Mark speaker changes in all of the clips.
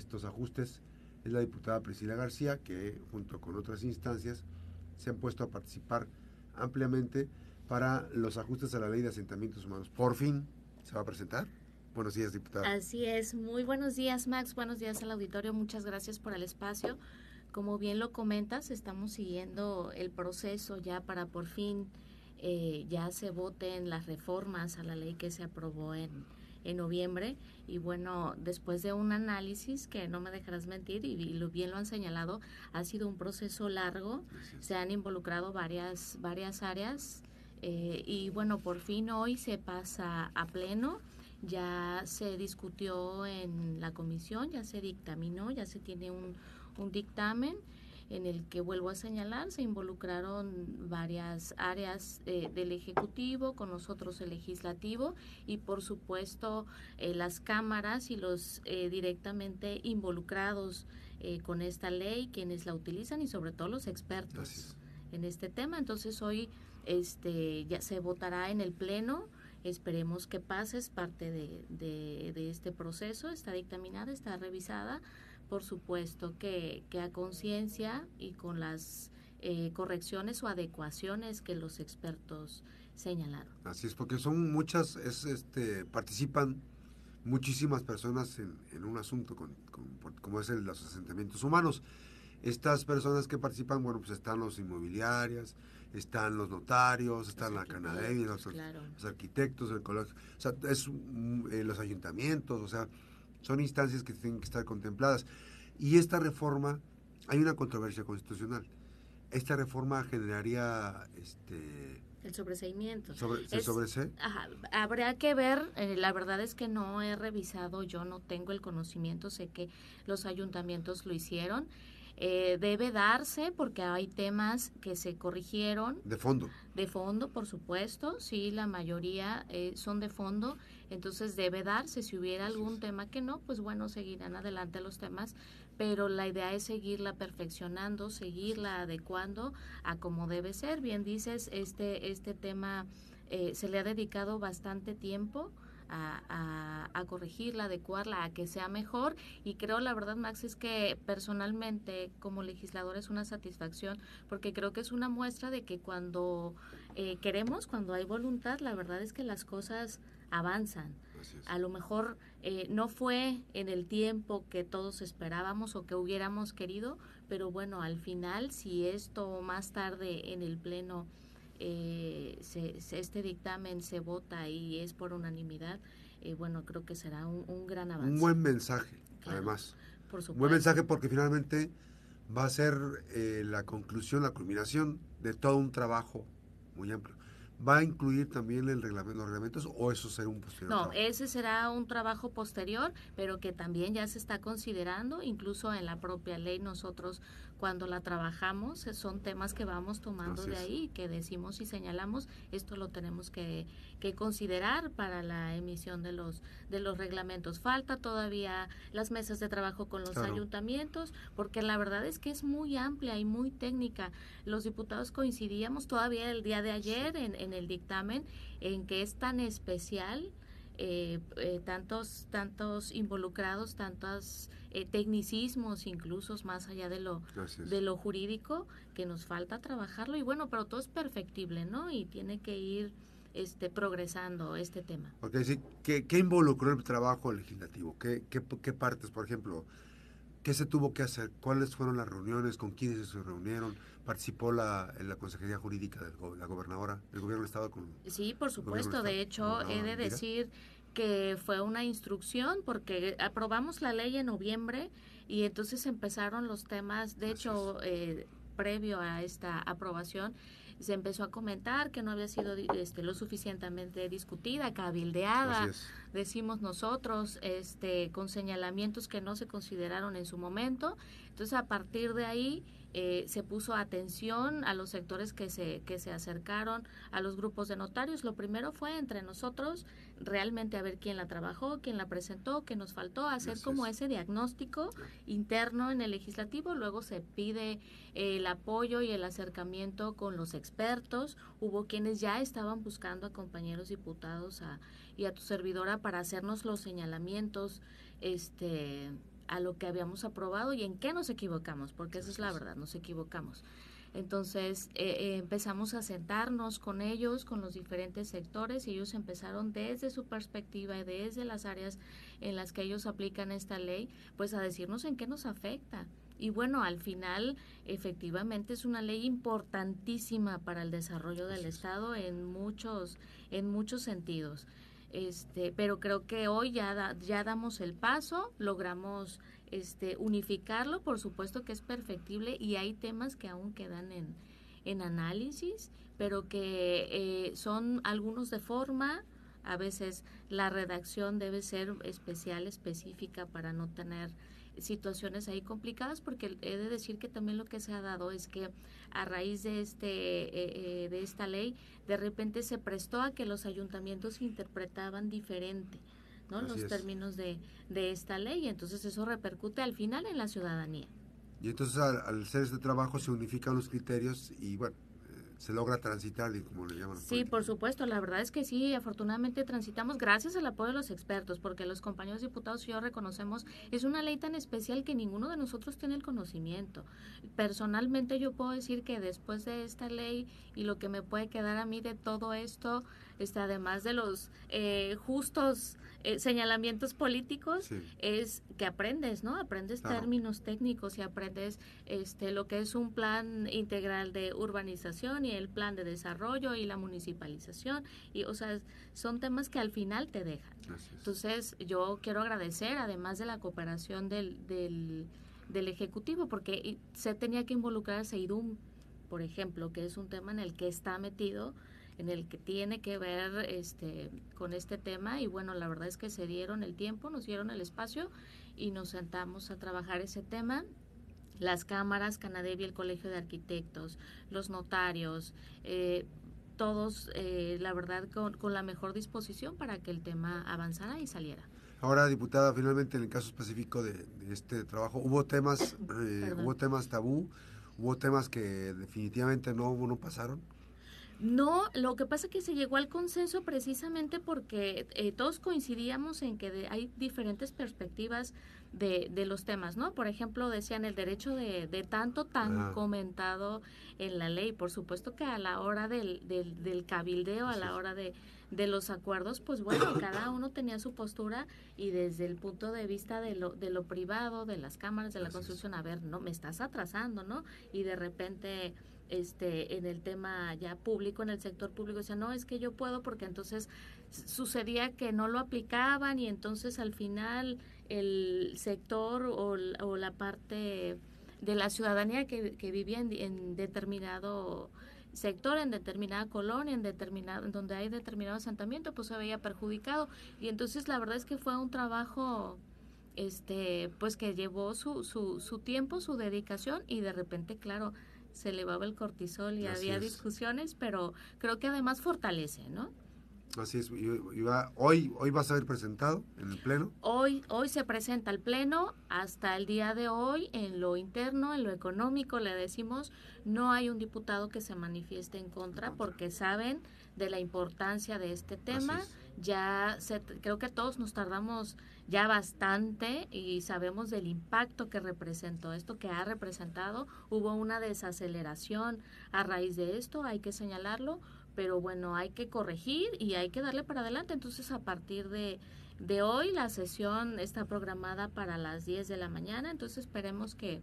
Speaker 1: estos ajustes es la diputada Priscila García, que junto con otras instancias se han puesto a participar ampliamente para los ajustes a la ley de asentamientos humanos. Por fin se va a presentar. Buenos días, diputada.
Speaker 2: Así es. Muy buenos días, Max. Buenos días al auditorio. Muchas gracias por el espacio. Como bien lo comentas, estamos siguiendo el proceso ya para por fin eh, ya se voten las reformas a la ley que se aprobó en, en noviembre. Y bueno, después de un análisis que no me dejarás mentir y, lo bien lo han señalado, ha sido un proceso largo, se han involucrado varias, varias áreas eh, y bueno, por fin hoy se pasa a pleno, ya se discutió en la comisión, ya se dictaminó, ya se tiene un, un dictamen en el que vuelvo a señalar, se involucraron varias áreas eh, del Ejecutivo, con nosotros el Legislativo y por supuesto eh, las cámaras y los eh, directamente involucrados con esta ley, quienes la utilizan y sobre todo los expertos en este tema. Entonces hoy este ya se votará en el Pleno. Esperemos que pase, es parte de, de, de este proceso, está dictaminada, está revisada por supuesto que, que a conciencia y con las eh, correcciones o adecuaciones que los expertos señalaron.
Speaker 1: Así es, porque son muchas, es, este, participan muchísimas personas en, en un asunto con, como es el de los asentamientos humanos. Estas personas que participan, bueno, pues están los inmobiliarias, están los notarios, están la canadena, los, los, arquitectos, el colegio, o sea, es, eh, los ayuntamientos, o sea, son instancias que tienen que estar contempladas. Y esta reforma, hay una controversia constitucional. Esta reforma generaría este
Speaker 2: el sobreseimiento.
Speaker 1: Sobre, ¿Se
Speaker 2: Ajá, habría que ver, eh, la verdad es que no he revisado, yo no tengo el conocimiento, sé que los ayuntamientos lo hicieron. Eh, debe darse porque hay temas que se corrigieron.
Speaker 1: De fondo.
Speaker 2: De fondo, por supuesto, sí, la mayoría eh, son de fondo, entonces debe darse. Si hubiera algún tema que no, pues bueno, seguirán adelante los temas, pero la idea es seguirla perfeccionando, seguirla adecuando a como debe ser. Bien dices, este, este tema eh, se le ha dedicado bastante tiempo a, corregirla, adecuarla, a que sea mejor. Y creo, la verdad, Max, es que personalmente como legislador es una satisfacción porque creo que es una muestra de que cuando eh, queremos, cuando hay voluntad, la verdad es que las cosas avanzan. A lo mejor eh, no fue en el tiempo que todos esperábamos o que hubiéramos querido, pero bueno, al final, si esto más tarde en el Pleno eh, se, este dictamen se vota y es por unanimidad, eh, bueno, creo que será un, gran avance.
Speaker 1: Un buen mensaje, además. Por Un buen mensaje porque finalmente va a ser eh, la conclusión, la culminación de todo un trabajo muy amplio. ¿Va a incluir también el reglamento, los reglamentos o eso será un posterior?
Speaker 2: No, ese será un trabajo posterior, pero que también ya se está considerando, incluso en la propia ley nosotros cuando la trabajamos eh, son temas que vamos tomando de ahí, que decimos y señalamos, esto lo tenemos que, que, considerar para la emisión de los, de los reglamentos. Falta todavía las mesas de trabajo con los ayuntamientos, porque la verdad es que es muy amplia y muy técnica. Los diputados coincidíamos todavía el día de ayer en, en el dictamen en que es tan especial eh, eh, tantos tantos involucrados tantos eh, tecnicismos incluso más allá de lo de lo jurídico que nos falta trabajarlo. Y bueno pero todo es perfectible no y tiene que ir este progresando este tema.
Speaker 1: Porque sí ¿qué, ¿qué, involucró el trabajo legislativo ¿Qué, qué, qué partes por ejemplo ¿Qué se tuvo que hacer? ¿Cuáles fueron las reuniones? ¿Con quiénes se reunieron? ¿Participó la, la Consejería Jurídica de la gobernadora, el gobierno del Estado? Con,
Speaker 2: sí, por supuesto. De hecho, he de decir que fue una instrucción porque aprobamos la ley en noviembre y entonces empezaron los temas, de hecho, eh, previo a esta aprobación, se empezó a comentar que no había sido este, lo suficientemente discutida, cabildeada, decimos nosotros, este, con señalamientos que no se consideraron en su momento. Entonces, a partir de ahí, eh, se puso atención a los sectores que se, que se acercaron a los grupos de notarios. Lo primero fue entre nosotros realmente a ver quién la trabajó, quién la presentó, qué nos faltó, hacer como ese diagnóstico interno en el legislativo. Luego se pide eh, el apoyo y el acercamiento con los expertos. Hubo quienes ya estaban buscando a compañeros diputados a, y a tu servidora para hacernos los señalamientos este a lo que habíamos aprobado y en qué nos equivocamos, porque esa es la verdad, nos equivocamos. Entonces eh, eh, empezamos a sentarnos con ellos, con los diferentes sectores, y ellos empezaron desde su perspectiva y desde las áreas en las que ellos aplican esta ley, pues a decirnos en qué nos afecta. Y bueno, al final, efectivamente, es una ley importantísima para el desarrollo del Estado en muchos, en muchos sentidos. Este, pero creo que hoy ya, ya damos el paso, logramos este, unificarlo, por supuesto que es perfectible y hay temas que aún quedan en, en análisis, pero que eh, son algunos de forma, a veces la redacción debe ser especial, específica para no tener situaciones ahí complicadas porque he de decir que también lo que se ha dado es que a raíz de este eh, eh, de esta ley de repente se prestó a que los ayuntamientos interpretaban diferente ¿no? los términos de, de esta ley. Entonces eso repercute al final en la ciudadanía.
Speaker 1: Y entonces al, al hacer este trabajo se unifican los criterios y bueno, se logra transitar, como le llaman.
Speaker 2: Sí, por supuesto, la verdad es que sí, afortunadamente transitamos gracias al apoyo de los expertos, porque los compañeros diputados y yo reconocemos, es una ley tan especial que ninguno de nosotros tiene el conocimiento. Personalmente yo puedo decir que después de esta ley y lo que me puede quedar a mí de todo esto, está además de los eh, justos eh, señalamientos políticos es que aprendes, ¿no? Aprendes términos técnicos y aprendes este lo que es un plan integral de urbanización y el plan de desarrollo y la municipalización y o sea, son temas que al final te dejan. Entonces, yo quiero agradecer además de la cooperación del del, del ejecutivo porque se tenía que involucrar a Seidum, por ejemplo, que es un tema en el que está metido en el que tiene que ver este con este tema y bueno, la verdad es que se dieron el tiempo, nos dieron el espacio y nos sentamos a trabajar ese tema las cámaras, Canadevi, el Colegio de Arquitectos, los notarios, eh, todos, eh, la verdad, con, con, la mejor disposición para que el tema avanzara y saliera.
Speaker 1: Ahora, diputada, finalmente en el caso específico de, este trabajo, ¿hubo temas, eh, hubo temas tabú? ¿Hubo temas que definitivamente no, no pasaron?
Speaker 2: No, lo que pasa es que se llegó al consenso precisamente porque eh, todos coincidíamos en que hay diferentes perspectivas de, de, los temas, ¿no? Por ejemplo, decían el derecho de, de tanto tan comentado en la ley. Por supuesto que a la hora del, del, del cabildeo, a la hora de, de los acuerdos, pues bueno, cada uno tenía su postura y desde el punto de vista de lo, de lo privado, de las cámaras, de la construcción, a ver, no, me estás atrasando, ¿no? Y de repente este en el tema ya público, en el sector público, decía, no, es que yo puedo porque entonces sucedía que no lo aplicaban y entonces al final el sector o, la parte de la ciudadanía que, vivía en, determinado sector, en determinada colonia, en determinado, donde hay determinado asentamiento, pues se veía perjudicado. Y entonces la verdad es que fue un trabajo este pues que llevó su, su, su tiempo, su dedicación y de repente, claro, se elevaba el cortisol y había discusiones, pero creo que además fortalece, ¿no?
Speaker 1: Así es, hoy, hoy va a ser presentado en el Pleno.
Speaker 2: Hoy, hoy se presenta el Pleno, hasta el día de hoy, en lo interno, en lo económico, le decimos, no hay un diputado que se manifieste en contra, porque saben de la importancia de este tema. Ya se, creo que todos nos tardamos ya bastante y sabemos del impacto que representó esto, que ha representado. Hubo una desaceleración a raíz de esto, hay que señalarlo pero bueno, hay que corregir y hay que darle para adelante. Entonces, a partir de, de hoy, la sesión está programada para las 10 de la mañana, entonces esperemos que,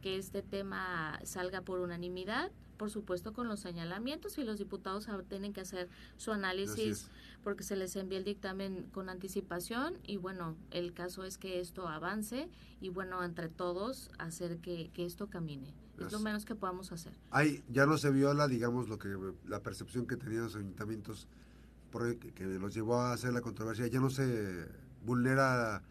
Speaker 2: que este tema salga por unanimidad por supuesto con los señalamientos y los diputados tienen que hacer su análisis porque se les envía el dictamen con anticipación y bueno, el caso es que esto avance y bueno, entre todos hacer que, que esto camine. Es lo menos que podamos hacer.
Speaker 1: Hay, ya no se viola, digamos, lo que la percepción que tenían los ayuntamientos que, los llevó a hacer la controversia, ya no se vulnera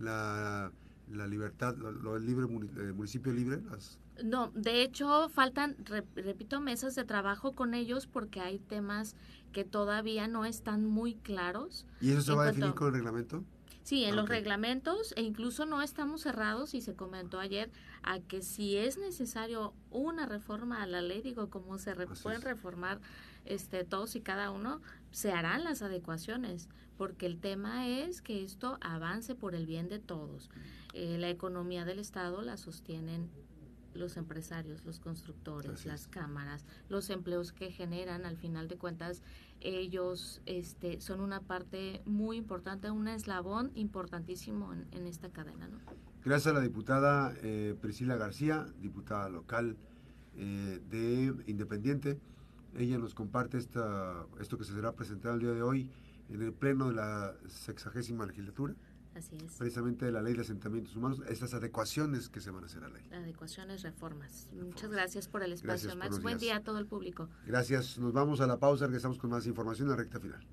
Speaker 1: la, la libertad, lo, el libre el municipio libre, las
Speaker 2: no, de hecho faltan, repito, mesas de trabajo con ellos porque hay temas que todavía no están muy claros.
Speaker 1: ¿Y eso se va a definir con el reglamento?
Speaker 2: Sí, en los reglamentos e incluso no estamos cerrados y se comentó ayer a que si es necesario una reforma a la ley, digo, como se pueden reformar este todos y cada uno, se harán las adecuaciones, porque el tema es que esto avance por el bien de todos. eh, la economía del Estado la sostienen los empresarios, los constructores, las cámaras, los empleos que generan, al final de cuentas, ellos este, son una parte muy importante, un eslabón importantísimo en, esta cadena. ¿no?
Speaker 1: Gracias a la diputada eh, Priscila García, diputada local eh, de Independiente. Ella nos comparte esta, esto que se será presentado el día de hoy en el pleno de la sexagésima legislatura.
Speaker 2: Así es.
Speaker 1: Precisamente de la ley de asentamientos humanos, estas adecuaciones que se van a hacer a la ley.
Speaker 2: Adecuaciones, reformas. Muchas gracias por el espacio, Max. Buen día a todo el público.
Speaker 1: Gracias. Nos vamos a la pausa, regresamos con más información en la recta final.